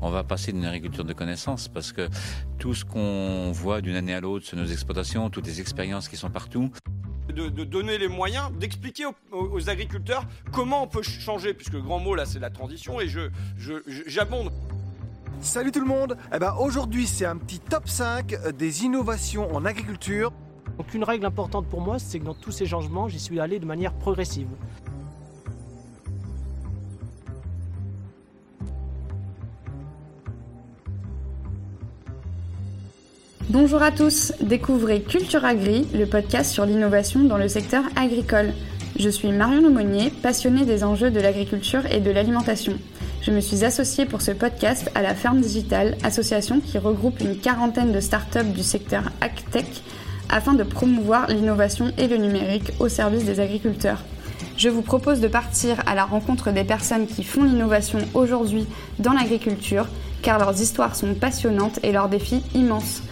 on va passer d'une agriculture de connaissances parce que tout ce qu'on voit d'une année à l'autre sur nos exploitations, toutes les expériences qui sont partout, de, donner les moyens, d'expliquer aux, agriculteurs comment on peut changer, puisque le grand mot là c'est la transition et je j'abonde. Salut tout le monde eh ben, Aujourd'hui c'est un petit top 5 des innovations en agriculture. Donc une règle importante pour moi c'est que dans tous ces changements j'y suis allé de manière progressive. Bonjour à tous, découvrez Culture Agri, le podcast sur l'innovation dans le secteur agricole. Je suis Marion Aumonier, passionnée des enjeux de l'agriculture et de l'alimentation. Je me suis associée pour ce podcast à la Ferme Digitale, association qui regroupe une quarantaine de startups du secteur AgTech afin de promouvoir l'innovation et le numérique au service des agriculteurs. Je vous propose de partir à la rencontre des personnes qui font l'innovation aujourd'hui dans l'agriculture, car leurs histoires sont passionnantes et leurs défis immenses.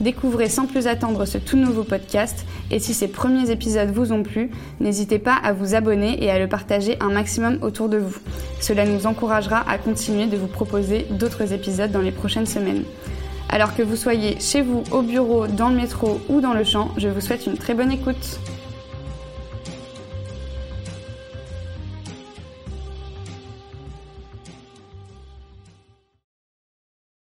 Découvrez sans plus attendre ce tout nouveau podcast et si ces premiers épisodes vous ont plu, n'hésitez pas à vous abonner et à le partager un maximum autour de vous. Cela nous encouragera à continuer de vous proposer d'autres épisodes dans les prochaines semaines. Alors que vous soyez chez vous, au bureau, dans le métro ou dans le champ, je vous souhaite une très bonne écoute.